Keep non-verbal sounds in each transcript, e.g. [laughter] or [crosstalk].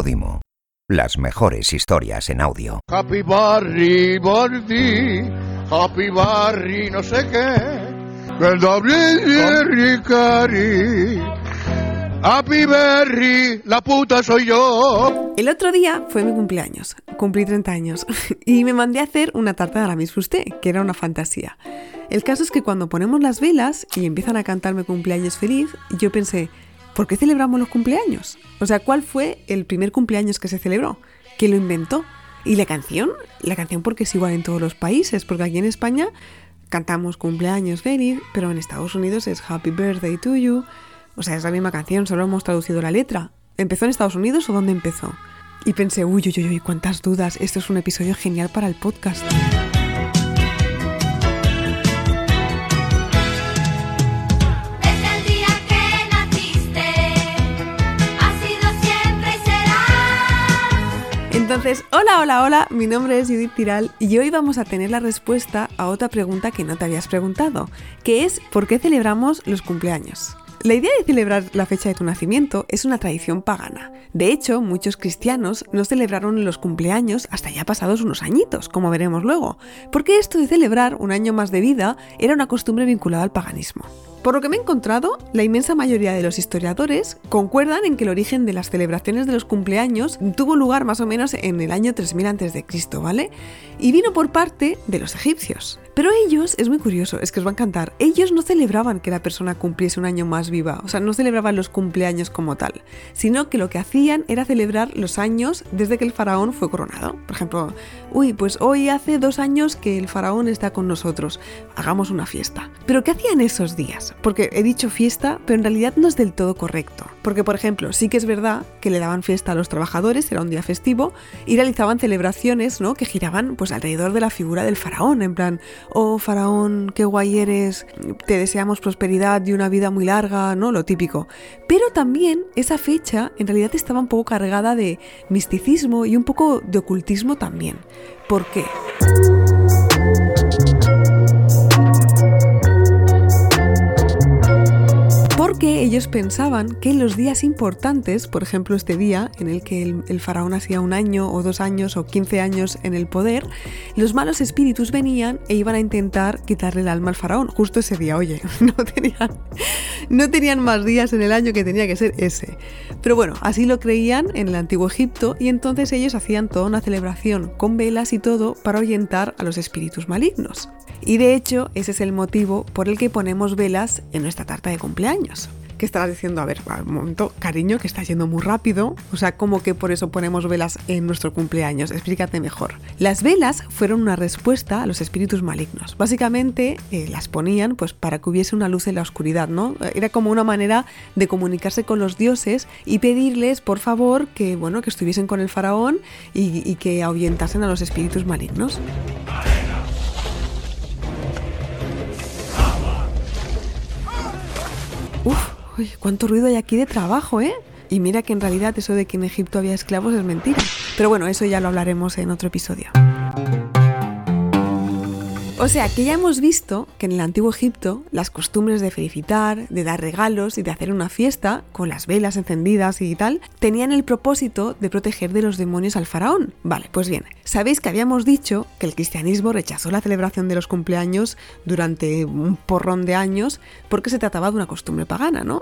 Podimo. Las mejores historias en audio. Happy Barry, Barry, Happy Barry, no sé qué. Berry, Cari. Happy Berry, la puta soy yo. El otro día fue mi cumpleaños, cumplí 30 años, [laughs] y me mandé a hacer una tarta de la Miss Fusté, que era una fantasía. El caso es que cuando ponemos las velas y empiezan a cantarme cumpleaños feliz, yo pensé, ¿por qué celebramos los cumpleaños? O sea, ¿cuál fue el primer cumpleaños que se celebró? ¿Quién lo inventó? ¿Y la canción? La canción porque es igual en todos los países, porque aquí en España cantamos cumpleaños feliz, pero en Estados Unidos es Happy Birthday to You. O sea, es la misma canción, solo hemos traducido la letra. ¿Empezó en Estados Unidos o dónde empezó? Y pensé, uy, uy, uy, cuántas dudas, esto es un episodio genial para el podcast. Entonces, hola, hola, hola, mi nombre es Judith Tiral y hoy vamos a tener la respuesta a otra pregunta que no te habías preguntado, que es ¿por qué celebramos los cumpleaños? La idea de celebrar la fecha de tu nacimiento es una tradición pagana. De hecho, muchos cristianos no celebraron los cumpleaños hasta ya pasados unos añitos, como veremos luego, porque esto de celebrar un año más de vida era una costumbre vinculada al paganismo. Por lo que me he encontrado, la inmensa mayoría de los historiadores concuerdan en que el origen de las celebraciones de los cumpleaños tuvo lugar más o menos en el año 3000 a.C., ¿vale? Y vino por parte de los egipcios. Pero ellos, es muy curioso, es que os va a encantar, ellos no celebraban que la persona cumpliese un año más viva, o sea, no celebraban los cumpleaños como tal, sino que lo que hacían era celebrar los años desde que el faraón fue coronado. Por ejemplo, uy, pues hoy hace dos años que el faraón está con nosotros, hagamos una fiesta. Pero ¿qué hacían esos días? Porque he dicho fiesta, pero en realidad no es del todo correcto. Porque, por ejemplo, sí que es verdad que le daban fiesta a los trabajadores, era un día festivo, y realizaban celebraciones, ¿no? Que giraban pues alrededor de la figura del faraón, en plan, oh faraón, qué guay eres, te deseamos prosperidad y una vida muy larga, ¿no? Lo típico. Pero también esa fecha en realidad estaba un poco cargada de misticismo y un poco de ocultismo también. ¿Por qué? Porque ellos pensaban que los días importantes, por ejemplo este día en el que el, el, faraón hacía un año o dos años o 15 años en el poder, los malos espíritus venían e iban a intentar quitarle el alma al faraón. Justo ese día, oye, [laughs] no tenían, no tenían más días en el año que tenía que ser ese. Pero bueno, así lo creían en el antiguo Egipto y entonces ellos hacían toda una celebración con velas y todo para ahuyentar a los espíritus malignos. Y de hecho, ese es el motivo por el que ponemos velas en nuestra tarta de cumpleaños. ¿Qué estarás diciendo? A ver, un momento, cariño, que está yendo muy rápido. O sea, ¿cómo que por eso ponemos velas en nuestro cumpleaños? Explícate mejor. Las velas fueron una respuesta a los espíritus malignos. Básicamente eh, las ponían pues para que hubiese una luz en la oscuridad, ¿no? Era como una manera de comunicarse con los dioses y pedirles, por favor, que bueno, que estuviesen con el faraón y, y que ahuyentasen a los espíritus malignos. Uf, uy, cuánto ruido hay aquí de trabajo, ¿eh? Y mira que en realidad eso de que en Egipto había esclavos es mentira. Pero bueno, eso ya lo hablaremos en otro episodio. O sea, que ya hemos visto que en el antiguo Egipto las costumbres de felicitar, de dar regalos y de hacer una fiesta con las velas encendidas y tal, tenían el propósito de proteger de los demonios al faraón. Vale, pues bien, sabéis que habíamos dicho que el cristianismo rechazó la celebración de los cumpleaños durante un porrón de años porque se trataba de una costumbre pagana, ¿no?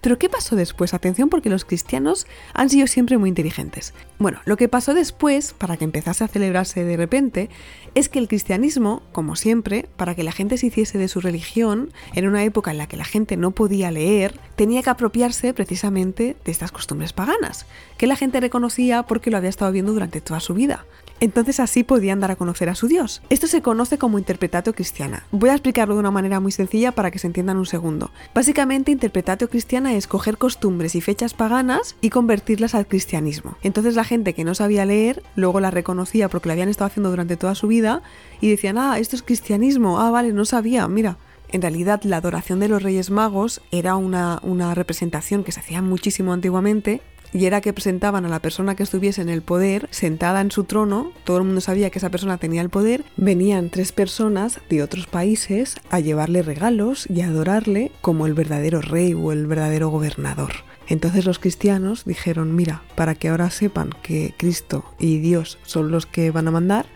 Pero ¿qué pasó después? Atención porque los cristianos han sido siempre muy inteligentes. Bueno, lo que pasó después, para que empezase a celebrarse de repente, es que el cristianismo, como siempre, para que la gente se hiciese de su religión, en una época en la que la gente no podía leer, tenía que apropiarse precisamente de estas costumbres paganas, que la gente reconocía porque lo había estado viendo durante toda su vida. Entonces así podían dar a conocer a su Dios. Esto se conoce como interpretatio cristiana. Voy a explicarlo de una manera muy sencilla para que se entienda en un segundo. Básicamente, interpretatio cristiana es coger costumbres y fechas paganas y convertirlas al cristianismo. Entonces la gente que no sabía leer, luego la reconocía porque la habían estado haciendo durante toda su vida y decían, ah, esto es cristianismo, ah, vale, no sabía, mira. En realidad la adoración de los Reyes Magos era una, una representación que se hacía muchísimo antiguamente y era que presentaban a la persona que estuviese en el poder sentada en su trono, todo el mundo sabía que esa persona tenía el poder, venían tres personas de otros países a llevarle regalos y a adorarle como el verdadero rey o el verdadero gobernador. Entonces los cristianos dijeron, mira, para que ahora sepan que Cristo y Dios son los que van a mandar,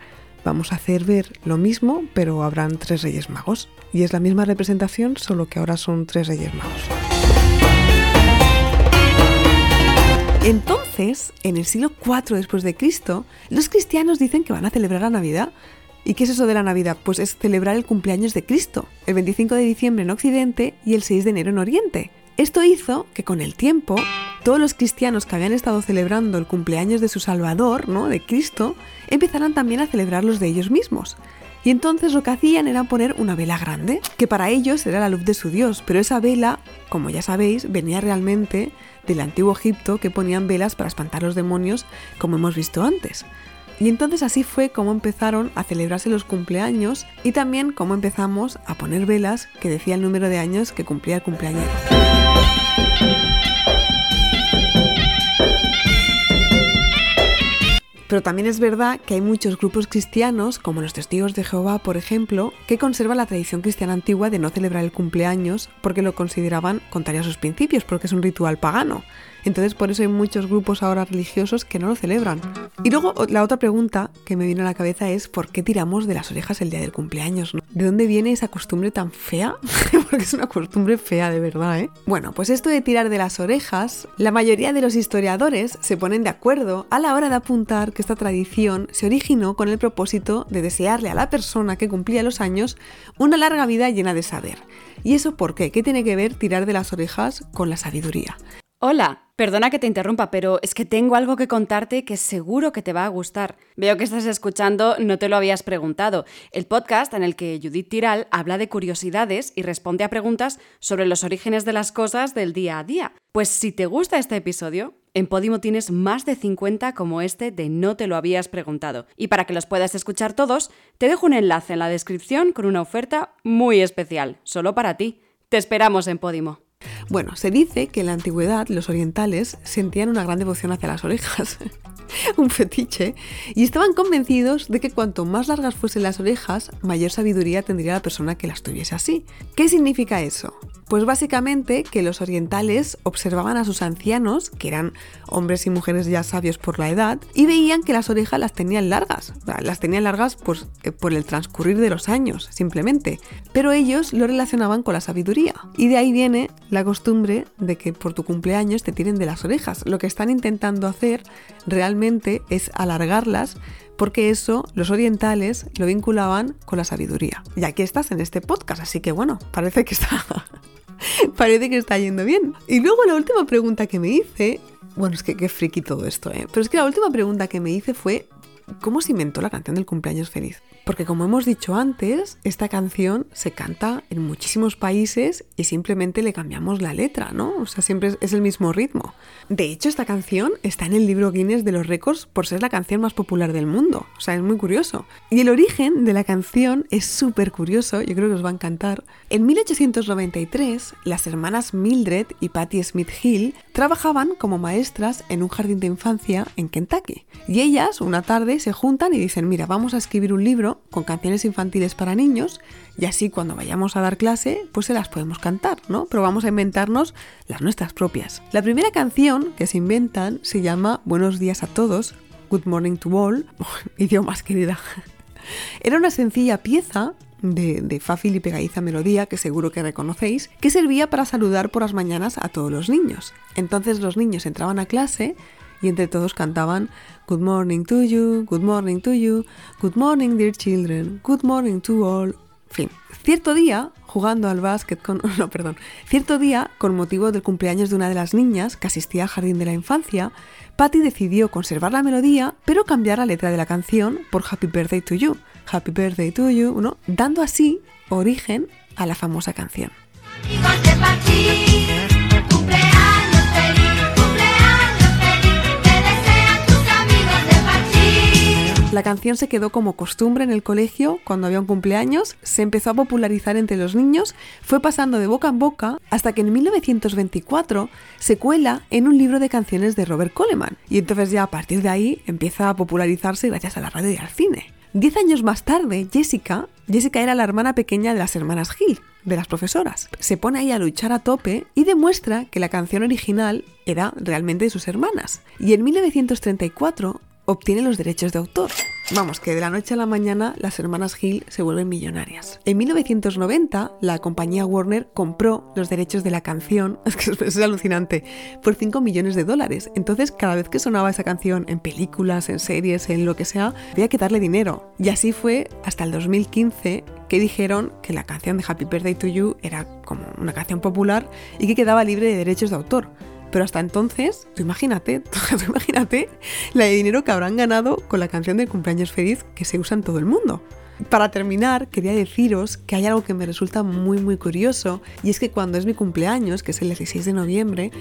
vamos a hacer ver lo mismo, pero habrán tres reyes magos. Y es la misma representación, solo que ahora son tres reyes magos. Entonces, en el siglo IV después de Cristo, los cristianos dicen que van a celebrar la Navidad. ¿Y qué es eso de la Navidad? Pues es celebrar el cumpleaños de Cristo, el 25 de diciembre en Occidente y el 6 de enero en Oriente. Esto hizo que con el tiempo todos los cristianos que habían estado celebrando el cumpleaños de su Salvador, ¿no? de Cristo, empezaran también a celebrar los de ellos mismos. Y entonces lo que hacían era poner una vela grande, que para ellos era la luz de su Dios, pero esa vela, como ya sabéis, venía realmente del antiguo Egipto que ponían velas para espantar los demonios, como hemos visto antes. Y entonces así fue como empezaron a celebrarse los cumpleaños y también como empezamos a poner velas que decía el número de años que cumplía el cumpleañero. Pero también es verdad que hay muchos grupos cristianos, como los testigos de Jehová, por ejemplo, que conservan la tradición cristiana antigua de no celebrar el cumpleaños porque lo consideraban contrario a sus principios, porque es un ritual pagano. Entonces por eso hay muchos grupos ahora religiosos que no lo celebran. Y luego la otra pregunta que me vino a la cabeza es ¿por qué tiramos de las orejas el día del cumpleaños? ¿De dónde viene esa costumbre tan fea? [laughs] Porque es una costumbre fea de verdad, ¿eh? Bueno, pues esto de tirar de las orejas, la mayoría de los historiadores se ponen de acuerdo a la hora de apuntar que esta tradición se originó con el propósito de desearle a la persona que cumplía los años una larga vida llena de saber. ¿Y eso por qué? ¿Qué tiene que ver tirar de las orejas con la sabiduría? Hola, perdona que te interrumpa, pero es que tengo algo que contarte que seguro que te va a gustar. Veo que estás escuchando, no te lo habías preguntado, el podcast en el que Judith Tiral habla de curiosidades y responde a preguntas sobre los orígenes de las cosas del día a día. Pues si te gusta este episodio, en Podimo tienes más de 50 como este de No te lo habías preguntado. Y para que los puedas escuchar todos, te dejo un enlace en la descripción con una oferta muy especial, solo para ti. Te esperamos en Podimo. Bueno, se dice que en la antigüedad los orientales sentían una gran devoción hacia las orejas, [laughs] [laughs] un fetiche, y estaban convencidos de que cuanto más largas fuesen las orejas, mayor sabiduría tendría la persona que las tuviese así. ¿Qué significa eso? Pues básicamente que los orientales observaban a sus ancianos, que eran hombres y mujeres ya sabios por la edad, y veían que las orejas las tenían largas. Las tenían largas pues, eh, por el transcurrir de los años, simplemente. Pero ellos lo relacionaban con la sabiduría. Y de ahí viene la costumbre de que por tu cumpleaños te tiren de las orejas. Lo que están intentando hacer realmente es alargarlas porque eso los orientales lo vinculaban con la sabiduría. Y aquí estás en este podcast, así que bueno, parece que está [laughs] parece que está yendo bien. Y luego la última pregunta que me hice, bueno, es que qué friki todo esto, ¿eh? Pero es que la última pregunta que me hice fue ¿cómo se inventó la canción del cumpleaños feliz? Porque como hemos dicho antes, esta canción se canta en muchísimos países y simplemente le cambiamos la letra, ¿no? O sea, siempre es el mismo ritmo. De hecho, esta canción está en el libro Guinness de los récords por ser la canción más popular del mundo. O sea, es muy curioso. Y el origen de la canción es súper curioso, yo creo que os va a encantar. En 1893, las hermanas Mildred y Patty Smith Hill trabajaban como maestras en un jardín de infancia en Kentucky. Y ellas, una tarde, se juntan y dicen, mira, vamos a escribir un libro con canciones infantiles para niños y así cuando vayamos a dar clase pues se las podemos cantar, ¿no? Pero vamos a inventarnos las nuestras propias. La primera canción que se inventan se llama Buenos días a todos, Good Morning to All, [laughs] idiomas querida. Era una sencilla pieza de, de, fácil y pegadiza melodía que seguro que reconocéis, que servía para saludar por las mañanas a todos los niños. Entonces los niños entraban a clase y entre todos cantaban Good morning to you, good morning to you, good morning dear children, good morning to all. Fin, cierto día, jugando al básquet con... [laughs] No, perdón. Cierto día, con motivo del cumpleaños de una de las niñas que asistía al jardín de la infancia, Patty decidió conservar la melodía, pero cambiar la letra de la canción por Happy Birthday to You. Happy Birthday to You, ¿no? Dando así origen a la famosa canción. Amigos de partir, cumpleaños feliz, cumpleaños feliz, te desean tus amigos de partir. La La canción se quedó como costumbre en el colegio cuando había un cumpleaños, se empezó a popularizar entre los niños, fue pasando de boca en boca hasta que en 1924 se cuela en un libro de canciones de Robert Coleman. Y entonces ya a partir de ahí empieza a popularizarse gracias a la radio y al cine. Diez años más tarde, Jessica, Jessica era la hermana pequeña de las hermanas Hill, de las profesoras. Se pone ahí a luchar a tope y demuestra que la canción original era realmente de sus hermanas. Y en 1934 obtiene los derechos de autor. Vamos, que de la noche a la mañana las hermanas Hill se vuelven millonarias. En 1990, la compañía Warner compró los derechos de la canción, [laughs] es que es alucinante, por 5 millones de dólares. Entonces, cada vez que sonaba esa canción en películas, en series, en lo que sea, había que darle dinero. Y así fue hasta el 2015 que dijeron que la canción de Happy Birthday to You era como una canción popular y que quedaba libre de derechos de autor. Pero hasta entonces, tú imagínate, [laughs] tú imagínate la de dinero que habrán ganado con la canción de cumpleaños feliz que se usa en todo el mundo. Para terminar, quería deciros que hay algo que me resulta muy muy curioso y es que cuando es mi cumpleaños, que es el 16 de noviembre,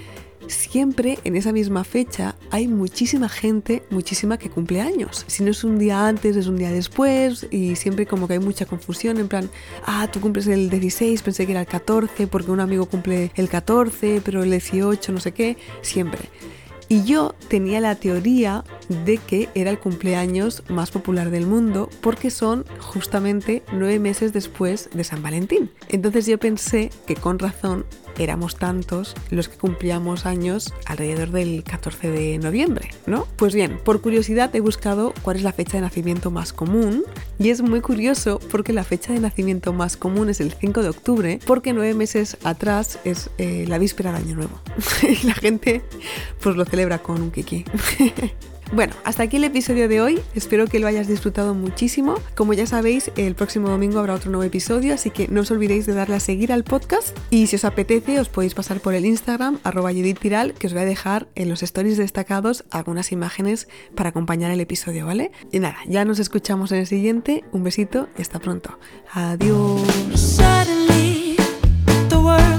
siempre en esa misma fecha hay muchísima gente, muchísima que cumple años. Si no es un día antes, es un día después y siempre como que hay mucha confusión en plan, ah, tú cumples el 16, pensé que era el 14 porque un amigo cumple el 14, pero el 18, no sé qué, siempre. Y yo tenía la teoría de que era el cumpleaños más popular del mundo porque son justamente nueve meses después de San Valentín. Entonces yo pensé que con razón éramos tantos los que cumplíamos años alrededor del 14 de noviembre, ¿no? Pues bien, por curiosidad he buscado cuál es la fecha de nacimiento más común y es muy curioso porque la fecha de nacimiento más común es el 5 de octubre porque nueve meses atrás es eh, la víspera de Año Nuevo [laughs] y la gente pues lo celebra con un kiki. [laughs] Bueno, hasta aquí el episodio de hoy. Espero que lo hayas disfrutado muchísimo. Como ya sabéis, el próximo domingo habrá otro nuevo episodio, así que no os olvidéis de darle a seguir al podcast. Y si os apetece, os podéis pasar por el Instagram, arroba Tiral, que os voy a dejar en los stories destacados algunas imágenes para acompañar el episodio, ¿vale? Y nada, ya nos escuchamos en el siguiente. Un besito y hasta pronto. Adiós. The world